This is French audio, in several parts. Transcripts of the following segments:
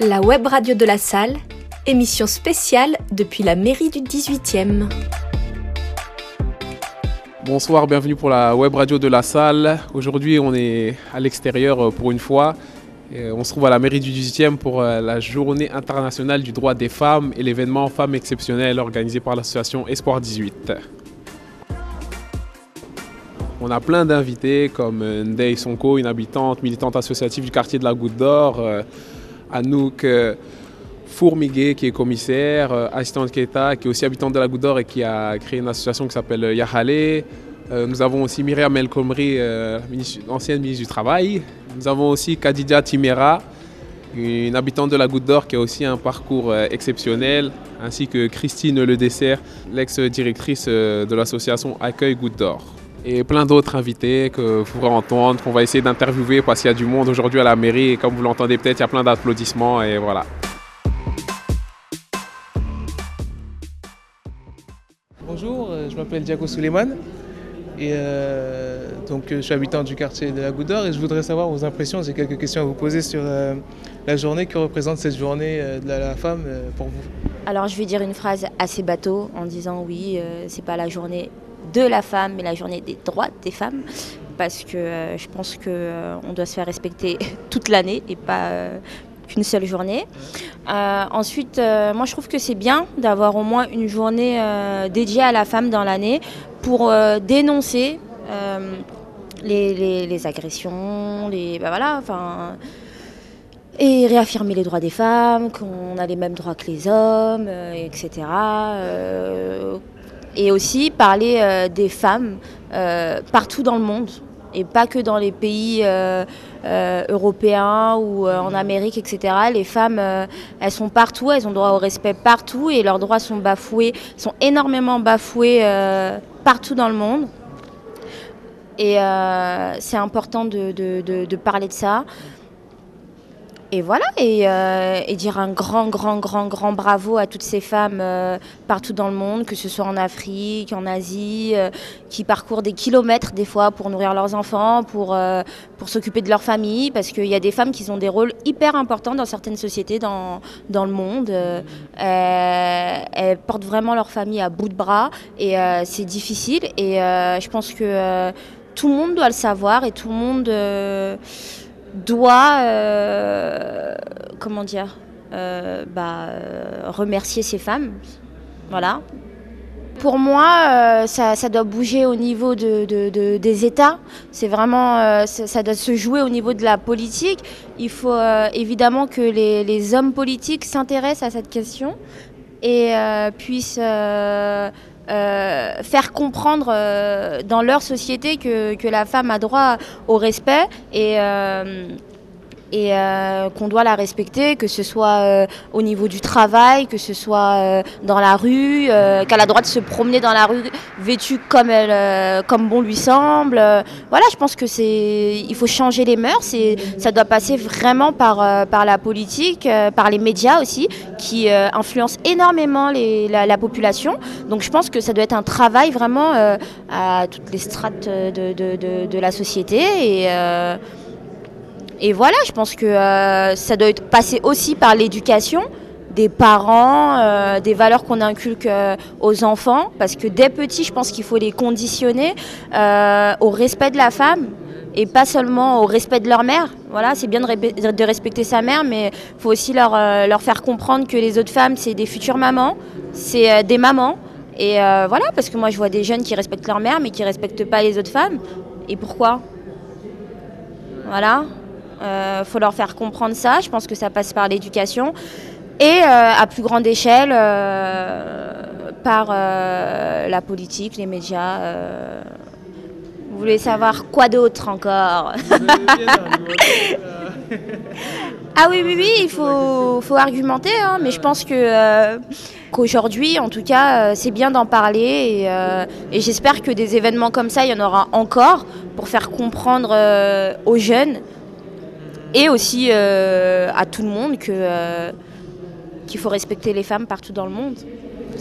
La web radio de la salle, émission spéciale depuis la mairie du 18e. Bonsoir, bienvenue pour la web radio de la salle. Aujourd'hui, on est à l'extérieur pour une fois. On se trouve à la mairie du 18e pour euh, la journée internationale du droit des femmes et l'événement Femmes exceptionnelles organisé par l'association Espoir 18. On a plein d'invités comme euh, Ndei Sonko, une habitante militante associative du quartier de la Goutte d'Or, euh, Anouk Fourmiguet qui est commissaire, assistante Keta qui est aussi habitante de la Goutte d'Or et qui a créé une association qui s'appelle Yahale. Nous avons aussi Myriam El Khomri, ancienne ministre du Travail. Nous avons aussi Kadidia Timera, une habitante de la Goutte d'Or qui a aussi un parcours exceptionnel, ainsi que Christine Le Dessert, l'ex-directrice de l'association Accueil Goutte d'Or et plein d'autres invités que vous pourrez entendre, qu'on va essayer d'interviewer parce qu'il y a du monde aujourd'hui à la mairie et comme vous l'entendez peut-être, il y a plein d'applaudissements et voilà. Bonjour, euh, je m'appelle Diago Suleiman et euh, donc je suis habitant du quartier de la Goutte d'Or et je voudrais savoir vos impressions. J'ai quelques questions à vous poser sur euh, la journée. Que représente cette journée de la, femme pour vous? Alors je vais dire une phrase assez bateau en disant oui, c'est pas la journée de la femme, mais la journée des droits des femmes, parce que euh, je pense qu'on euh, doit se faire respecter toute l'année et pas euh, qu'une seule journée. ensuite, moi je trouve que c'est bien d'avoir au moins une journée dédiée à la femme dans l'année pour dénoncer les, agressions, bah et réaffirmer les droits des femmes, qu'on a les mêmes droits que les hommes, etc et aussi parler euh, des femmes euh, partout dans le monde et pas que dans les pays euh, européens ou en Amérique, etc. Les femmes, elles sont partout, elles ont droit au respect partout et leurs droits sont bafoués, sont énormément bafoués partout dans le monde. Et c'est important de, parler de ça et voilà, euh, et, dire un grand, grand, grand, grand bravo à toutes ces femmes euh, partout dans le monde, que ce soit en Afrique, en Asie, euh, qui parcourent des kilomètres des fois pour nourrir leurs enfants, pour, pour s'occuper de leur famille, parce qu'il y a des femmes qui ont des rôles hyper importants dans certaines sociétés dans, dans le monde. elles portent vraiment leur famille à bout de bras, et c'est difficile, et je pense que tout le monde doit le savoir, et tout le monde doit, euh, comment dire, euh, bah, remercier ces femmes. Voilà. Pour moi, euh, ça, doit bouger au niveau de, des États. C'est vraiment, ça, doit se jouer au niveau de la politique. Il faut évidemment que les, les hommes politiques s'intéressent à cette question et puissent euh, faire comprendre euh, dans leur société que, la femme a droit au respect. Et, euh, et euh, qu'on doit la respecter, que ce soit euh, au niveau du travail, que ce soit euh, dans la rue, qu'elle a le droit de se promener dans la rue vêtue comme, elle, comme bon lui semble. voilà, je pense que c'est, il faut changer les mœurs et ça doit passer vraiment par, par la politique, par les médias aussi, qui influencent énormément la, population. Donc je pense que ça doit être un travail vraiment à toutes les strates de, la société et voilà, je pense que euh, ça doit être passé aussi par l'éducation des parents, euh, des valeurs qu'on inculque euh, aux enfants, parce que dès petits, je pense qu'il faut les conditionner au respect de la femme et pas seulement au respect de leur mère. Voilà, c'est bien de, respecter sa mère, mais il faut aussi leur, leur, faire comprendre que les autres femmes, c'est des futures mamans, c'est des mamans. Et voilà, parce que moi, je vois des jeunes qui respectent leur mère, mais qui ne respectent pas les autres femmes. Et pourquoi? Voilà. Il euh, faut leur faire comprendre ça. Je pense que ça passe par l'éducation. Et euh, à plus grande échelle, euh, par la politique, les médias. Vous voulez savoir quoi d'autre encore? Ah oui, oui, oui, il faut, faut argumenter, hein, mais je pense que qu'aujourd'hui, en tout cas, c'est bien d'en parler et, et j'espère que des événements comme ça, il y en aura encore pour faire comprendre aux jeunes et aussi euh, à tout le monde que, euh, qu'il faut respecter les femmes partout dans le monde.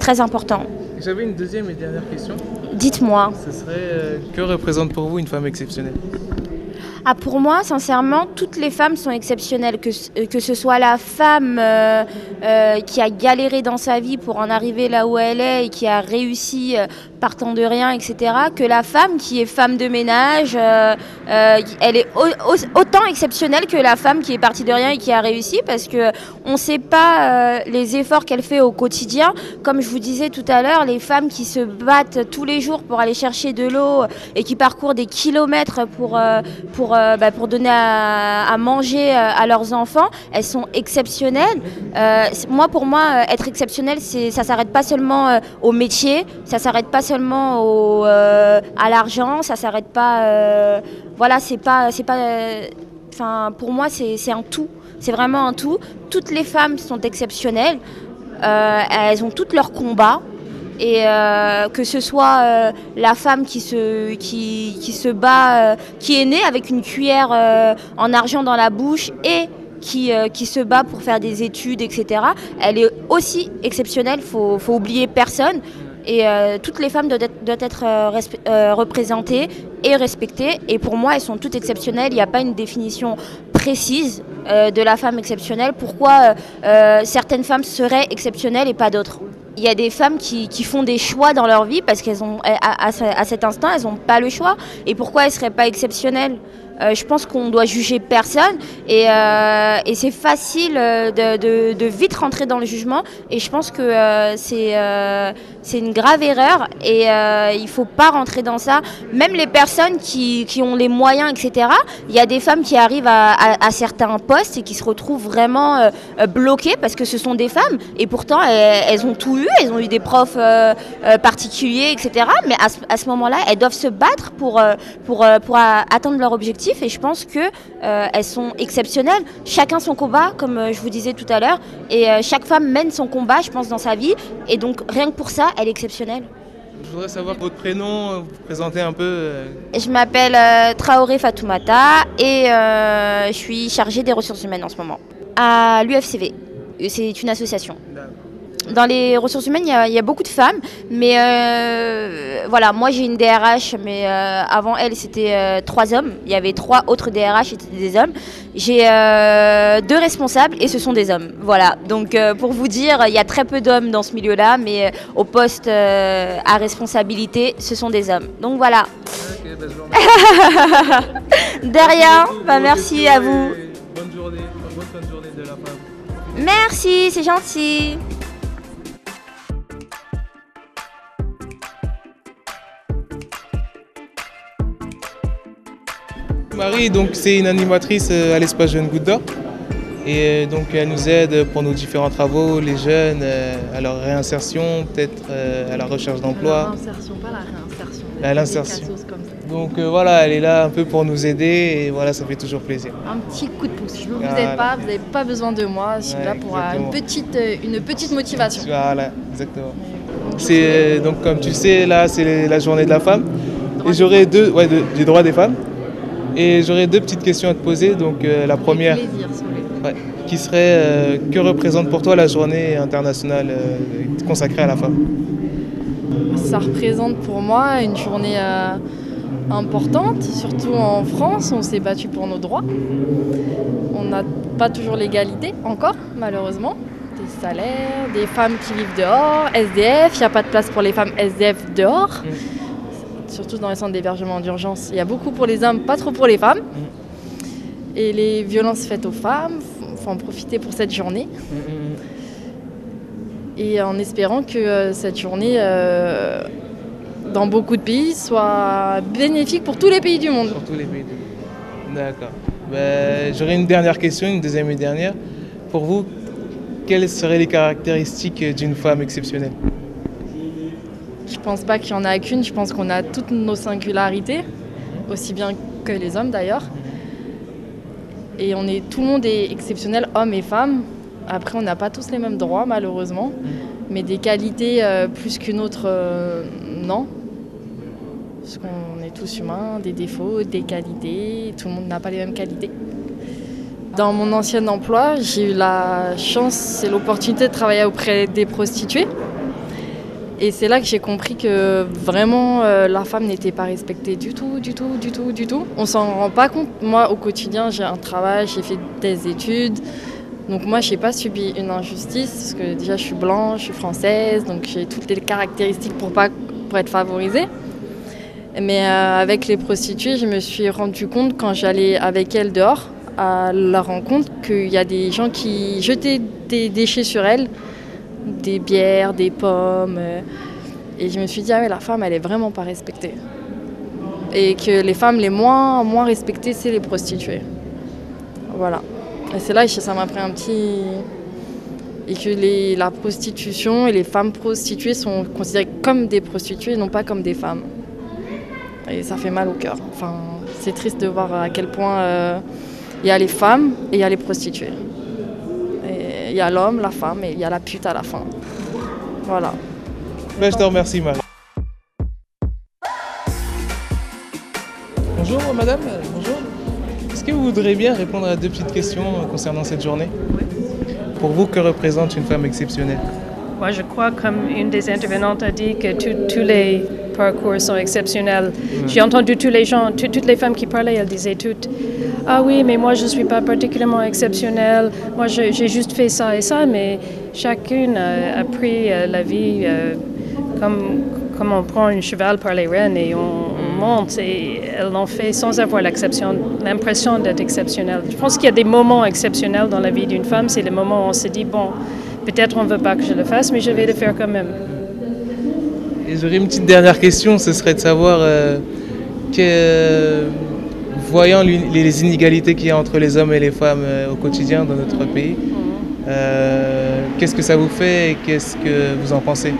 Très important. J'avais une deuxième et dernière question. Dites-moi. Ce serait euh, que représente pour vous une femme exceptionnelle? Ah, pour moi, sincèrement, toutes les femmes sont exceptionnelles. Que, ce- que ce soit la femme euh, euh, qui a galéré dans sa vie pour en arriver là où elle est et qui a réussi euh, partant de rien, etc., que la femme qui est femme de ménage, euh, euh, elle est au- au- autant exceptionnelle que la femme qui est partie de rien et qui a réussi parce que on ne sait pas euh, les efforts qu'elle fait au quotidien. Comme je vous disais tout à l'heure, les femmes qui se battent tous les jours pour aller chercher de l'eau et qui parcourent des kilomètres pour, pour, bah, pour donner à, manger à leurs enfants, elles sont exceptionnelles. Moi, pour moi, être exceptionnel, c'est, ça s'arrête pas seulement au métier, ça s'arrête pas seulement au, euh, à l'argent, ça s'arrête pas. euh, voilà, c'est pas, c'est pas. euh, Enfin, pour moi, c'est, un tout. C'est vraiment un tout. Toutes les femmes sont exceptionnelles. Elles ont toutes leurs combats. Et que ce soit la femme qui se, qui, qui se bat, qui est née avec une cuillère en argent dans la bouche et qui, qui se bat pour faire des études, etc. Elle est aussi exceptionnelle, faut, faut oublier personne. Et euh, toutes les femmes doivent être, euh, euh, représentées et respectées. Et pour moi, elles sont toutes exceptionnelles. Il n'y a pas une définition précise de la femme exceptionnelle. Pourquoi certaines femmes seraient exceptionnelles et pas d'autres? Il y a des femmes qui, font des choix dans leur vie parce qu'elles ont à cet instant elles n'ont pas le choix et pourquoi elles seraient pas exceptionnelles? Euh, je pense qu'on doit juger personne et, euh, c'est facile euh, de, vite rentrer dans le jugement et je pense que c'est une grave erreur et il faut pas rentrer dans ça. Même les personnes qui, ont les moyens, etc. Il y a des femmes qui arrivent à, certains postes et qui se retrouvent vraiment bloquées parce que ce sont des femmes et pourtant elles, ont tout eu, elles ont eu des profs particuliers, etc. Mais à ce, moment-là, elles doivent se battre pour, pour, atteindre leur objectif et je pense que euh, elles sont exceptionnelles. Chacun son combat, comme euh, je vous disais tout à l'heure, et euh, chaque femme mène son combat, je pense, dans sa vie. Et donc rien que pour ça, elle est exceptionnelle. Je voudrais savoir votre prénom, vous présenter un peu. Je m'appelle Traoré Fatoumata et je suis chargée des ressources humaines en ce moment à l'UFCV. C'est une association. Dans les ressources humaines, il y, a- il y a beaucoup de femmes, mais euh, voilà, moi j'ai une DRH, mais euh, avant elle c'était euh, trois hommes. Il y avait trois autres DRH, c'était des hommes. J'ai deux responsables et ce sont des hommes. Voilà, donc pour vous dire, il y a très peu d'hommes dans ce milieu-là, mais au poste à responsabilité, ce sont des hommes. Donc voilà. Bah, je vous remercie. De rien, beaucoup bah, merci à vous. Bonne journée, bonne fin de journée de la femme. Merci, c'est gentil. Marie, donc c'est une animatrice euh, à l'espace Jeune Goutte d'Or. Et euh, donc elle nous aide pour nos différents travaux, les jeunes, euh, à leur réinsertion, peut-être à la recherche d'emploi. L'insertion, pas la réinsertion. Des l'insertion. Donc euh, voilà, elle est là un peu pour nous aider et voilà, ça fait toujours plaisir. Un petit coup de pouce. Je ne vous Voilà. aide pas, vous n'avez pas besoin de moi. Je suis Ouais, là pour exactement. une petite, une petite motivation. Voilà, exactement. C'est donc comme tu sais, là c'est la journée de la femme. Et j'aurais deux, ouais, de- des droits des femmes. Et j'aurais deux petites questions à te poser. Donc euh, la première, plaisir, ouais, qui serait euh, que représente pour toi la journée internationale euh, consacrée à la femme? Ça représente pour moi une journée importante, surtout en France. On s'est battu pour nos droits. On n'a pas toujours l'égalité, encore, malheureusement. Des salaires, des femmes qui vivent dehors, SDF, il n'y a pas de place pour les femmes SDF dehors. Surtout dans les centres d'hébergement d'urgence. Il y a beaucoup pour les hommes, pas trop pour les femmes. Et les violences faites aux femmes, il faut en profiter pour cette journée. Et en espérant que euh, cette journée, euh, dans beaucoup de pays, soit bénéfique pour tous les pays du monde. Sur tous les pays du monde. D'accord. Ben, j'aurais une dernière question, une deuxième et dernière. Pour vous, quelles seraient les caractéristiques d'une femme exceptionnelle? Pense pas qu'il y en a qu'une, je pense qu'on a toutes nos singularités, aussi bien que les hommes d'ailleurs. Et on est, tout le monde est exceptionnel, hommes et femmes. Après, on n'a pas tous les mêmes droits, malheureusement. Mais des qualités euh, plus qu'une autre, euh, non. Parce qu'on est tous humains, des défauts, des qualités. Tout le monde n'a pas les mêmes qualités. Dans mon ancien emploi, j'ai eu la chance et l'opportunité de travailler auprès des prostituées. Et c'est là que j'ai compris que vraiment euh, la femme n'était pas respectée du tout, du tout, du tout, du tout. On s'en rend pas compte. Moi, au quotidien, j'ai un travail, j'ai fait des études. Donc moi, je n'ai pas subi une injustice parce que déjà, je suis blanche, je suis française, donc j'ai toutes les caractéristiques pour, pas, pour être favorisée. Mais euh, avec les prostituées, je me suis rendu compte quand j'allais avec elles dehors à la rencontre qu'il y a des gens qui jetaient des déchets sur elles, des bières, des pommes. Euh, et je me suis dit, ah ouais, la femme, elle est vraiment pas respectée. Et que les femmes les moins, moins respectées, c'est les prostituées. Voilà. Et c'est là que ça m'a pris un petit. Et que les, la prostitution et les femmes prostituées sont considérées comme des prostituées, non pas comme des femmes. Et ça fait mal au cœur. Enfin, c'est triste de voir à quel point euh, il y a les femmes et il y a les prostituées. Il y a l'homme, la femme et il y a la pute à la fin. Voilà. Ben, je te remercie, Marie. Bonjour, madame. Bonjour. Est-ce que vous voudriez bien répondre à deux petites questions concernant cette journée? Pour vous, que représente une femme exceptionnelle? Moi, je crois, comme une des intervenantes a dit, que tous les parcours sont exceptionnels. J'ai entendu tous les gens, toutes les femmes qui parlaient, elles disaient toutes Ah oui, mais moi, je ne suis pas particulièrement exceptionnelle. Moi, j'ai juste fait ça et ça, mais chacune a, pris euh, la vie euh, comme, comme on prend un cheval par les rênes et on, monte et elle l'ont fait sans avoir l'impression d'être exceptionnelle. Je pense qu'il y a des moments exceptionnels dans la vie d'une femme. C'est le moment où on se dit, bon, peut-être on ne veut pas que je le fasse, mais je vais le faire quand même. Et j'aurais une petite dernière question, ce serait de savoir, euh, que, voyant les inégalités qu'il y a entre les hommes et les femmes euh, au quotidien dans notre pays, euh, qu'est-ce que ça vous fait et qu'est-ce que vous en pensez?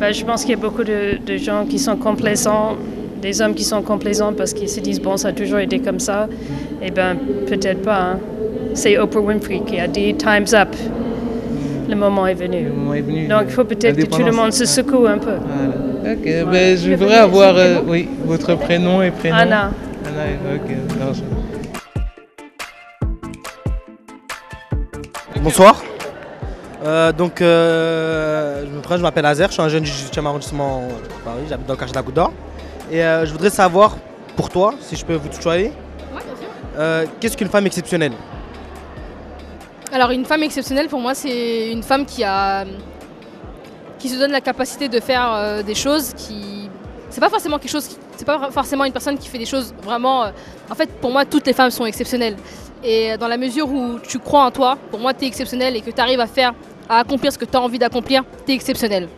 Ben, Je pense qu'il y a beaucoup de, gens qui sont complaisants, des hommes qui sont complaisants parce qu'ils se disent bon, ça a toujours été comme ça. Eh bien, peut-être pas. Hein. C'est Oprah Winfrey qui a dit Time's up. Le moment est venu. Donc il faut peut-être que tout le monde se secoue un peu. Ok, ben, je voudrais avoir euh, oui, votre prénom et prénom. Anna. Bonsoir. Euh, donc, euh, je me présente, je m'appelle Azer, je suis un jeune du 18e arrondissement de Paris, j'habite dans le quartier. Et je voudrais savoir, pour toi, si je peux vous tutoyer, ouais, qu'est-ce qu'une femme exceptionnelle? Alors une femme exceptionnelle pour moi c'est une femme qui a qui se donne la capacité de faire euh, des choses qui c'est pas forcément quelque chose c'est pas forcément une personne qui fait des choses vraiment euh, en fait pour moi toutes les femmes sont exceptionnelles. Et dans la mesure où tu crois en toi pour moi tu es exceptionnel et que tu arrives à faire à accomplir ce que tu as envie d'accomplir tu es exceptionnel.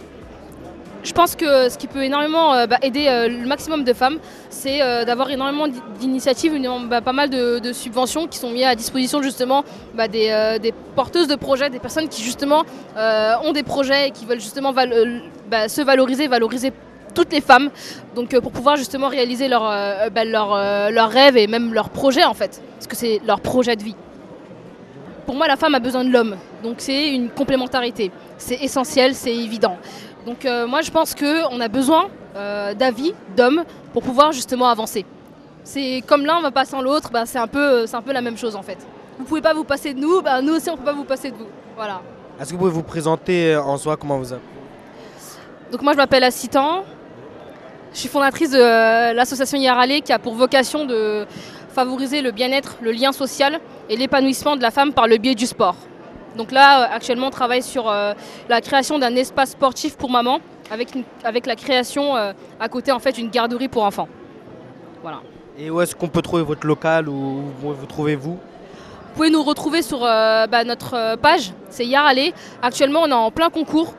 Je pense que ce qui peut énormément euh, bah, aider euh, le maximum de femmes, c'est d'avoir énormément d'initiatives, bah, pas mal de, subventions qui sont mises à disposition justement bah, des, porteuses de projets, des personnes qui justement ont des projets et qui veulent justement se valoriser, valoriser toutes les femmes, donc pour pouvoir justement réaliser leurs leur, rêves et même leurs projets en fait, parce que c'est leur projet de vie. Pour moi, la femme a besoin de l'homme, donc c'est une complémentarité. C'est essentiel, c'est évident. Donc euh, moi je pense qu'on a besoin euh, d'avis, d'hommes, pour pouvoir justement avancer. C'est comme l'un va pas sans l'autre, bah, c'est un, peu, un peu la même chose en fait. Vous pouvez pas vous passer de nous, bah, nous aussi on peut pas vous passer de vous. Voilà. Est-ce que vous pouvez vous présenter euh, en soi comment vous êtes? Donc moi je m'appelle Assitan, je suis fondatrice de l'association Yarale qui a pour vocation de favoriser le bien-être, le lien social et l'épanouissement de la femme par le biais du sport. Donc là, euh, actuellement, on travaille sur euh, la création d'un espace sportif pour maman, avec, avec la création euh, à côté en fait d'une garderie pour enfants. Voilà. Et où est-ce qu'on peut trouver votre local ou où vous trouvez-vous? Vous pouvez nous retrouver sur bah, notre page, c'est Yarale. Actuellement, on est en plein concours,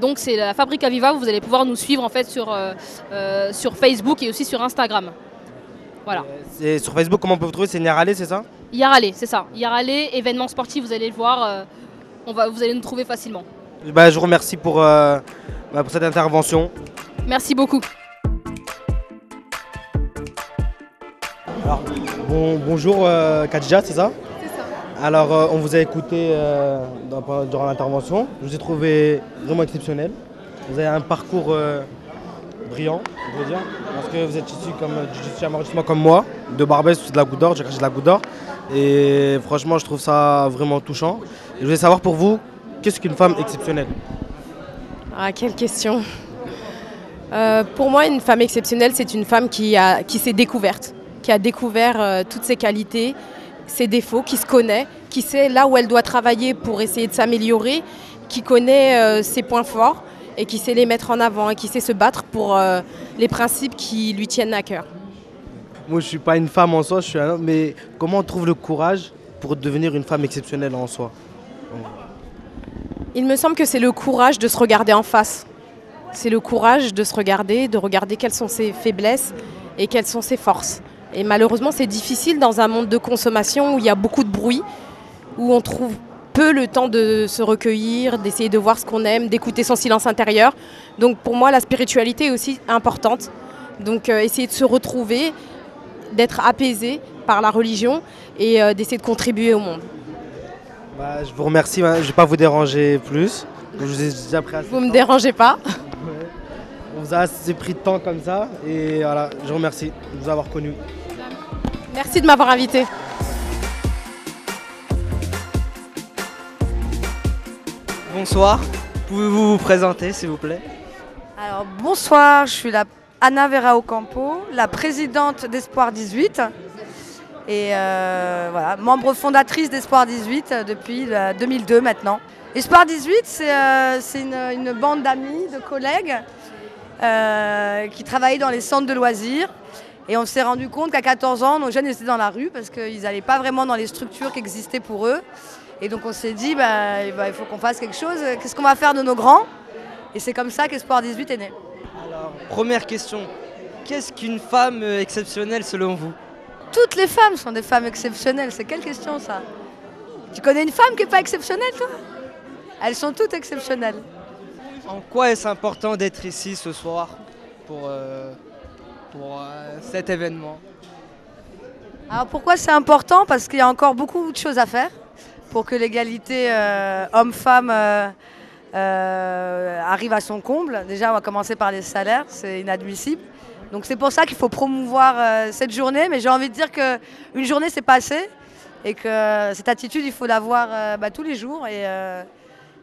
donc c'est la Fabrique Aviva. Vous allez pouvoir nous suivre en fait sur, sur Facebook et aussi sur Instagram. Voilà. sur Facebook, comment on peut vous trouver? C'est Yarale, c'est ça? Yarale, c'est ça. Yarale, événement sportif, vous allez le voir, euh, on va, vous allez nous trouver facilement. Bah, je vous remercie pour, euh, bah, pour cette intervention. Merci beaucoup. Alors, bonjour euh, Kadja, c'est ça? C'est ça. Alors, on vous a écouté durant l'intervention. Je vous ai trouvé vraiment exceptionnel. Vous avez un parcours brillant, je veux dire, parce que vous êtes issu comme, du comme moi, de Barbès, de la Goutte d'Or, j'ai de la Goutte d'Or. Et franchement, je trouve ça vraiment touchant. Et je voulais savoir pour vous, qu'est-ce qu'une femme exceptionnelle? Ah, quelle question. Euh, pour moi, une femme exceptionnelle, c'est une femme qui, a, qui s'est découverte, qui a découvert euh, toutes ses qualités, ses défauts, qui se connaît, qui sait là où elle doit travailler pour essayer de s'améliorer, qui connaît euh, ses points forts et qui sait les mettre en avant et qui sait se battre pour les principes qui lui tiennent à cœur. Moi, je ne suis pas une femme en soi, je suis un homme, mais comment on trouve le courage pour devenir une femme exceptionnelle en soi? Il me semble que c'est le courage de se regarder en face. C'est le courage de se regarder, de regarder quelles sont ses faiblesses et quelles sont ses forces. Et malheureusement, c'est difficile dans un monde de consommation où il y a beaucoup de bruit, où on trouve peu le temps de se recueillir, d'essayer de voir ce qu'on aime, d'écouter son silence intérieur. Donc pour moi, la spiritualité est aussi importante. Donc euh, essayer de se retrouver, d'être apaisé par la religion et euh, d'essayer de contribuer au monde. Bah, je vous remercie, je ne vais pas vous déranger plus. Je vous ai déjà pris Vous ne me dérangez pas. On vous a assez pris de temps comme ça et voilà, je vous remercie de vous avoir connu. Merci de m'avoir invité. Bonsoir, pouvez-vous vous présenter s'il vous plaît? Alors bonsoir, je suis la Anna Vera Ocampo, la présidente d'Espoir 18 et euh, voilà, membre fondatrice d'Espoir 18 depuis 2002 maintenant. Espoir 18, c'est euh, une, bande d'amis, de collègues euh, qui travaillaient dans les centres de loisirs. Et on s'est rendu compte qu'à 14 ans, nos jeunes étaient dans la rue parce qu'ils n'allaient pas vraiment dans les structures qui existaient pour eux. Et donc on s'est dit, bah, bah il faut qu'on fasse quelque chose. Qu'est-ce qu'on va faire de nos grands? Et c'est comme ça qu'Espoir 18 est né. Alors, première question. Qu'est-ce qu'une femme exceptionnelle selon vous? Toutes les femmes sont des femmes exceptionnelles. C'est quelle question ça? Tu connais une femme qui n'est pas exceptionnelle toi? Elles sont toutes exceptionnelles. En quoi est-ce important d'être ici ce soir pour, euh, pour euh, cet événement Alors pourquoi c'est important? Parce qu'il y a encore beaucoup de choses à faire pour que l'égalité euh, homme-femme euh, arrive à son comble. Déjà, on va commencer par les salaires, c'est inadmissible. Donc c'est pour ça qu'il faut promouvoir cette journée. Mais j'ai envie de dire qu'une journée, c'est pas. Et que cette attitude, il faut l'avoir bah, tous les jours.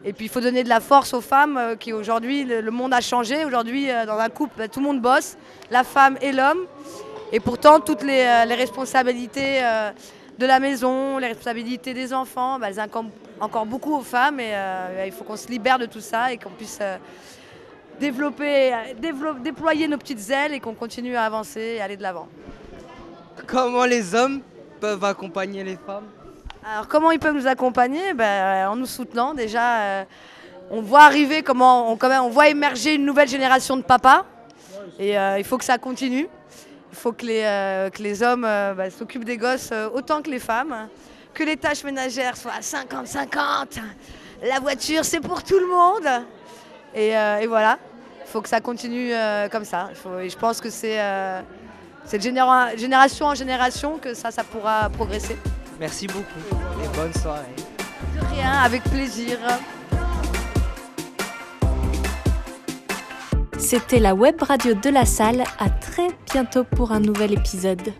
Et, puis il faut donner de la force aux femmes qui aujourd'hui, le, monde a changé. Aujourd'hui, dans un couple, tout le monde bosse, la femme et l'homme. Et pourtant, toutes les, responsabilités de la maison, les responsabilités des enfants, bah, elles incombent encore beaucoup aux femmes et euh, il faut qu'on se libère de tout ça et qu'on puisse euh, développer, déployer nos petites ailes et qu'on continue à avancer et aller de l'avant. Comment les hommes peuvent accompagner les femmes? Alors comment ils peuvent nous accompagner? Ben, En nous soutenant déjà. Euh, on voit arriver comment on, voit émerger une nouvelle génération de papas et il faut que ça continue. Il faut que les, que les hommes ben, s'occupent des gosses autant que les femmes que les tâches ménagères soient à 50-50. La voiture, c'est pour tout le monde. Et, euh, voilà, il faut que ça continue euh, comme ça. et je pense que c'est euh, cette génération en génération que ça, ça pourra progresser. Merci beaucoup et bonne soirée. De rien, avec plaisir. C'était la web radio de la salle. À très bientôt pour un nouvel épisode.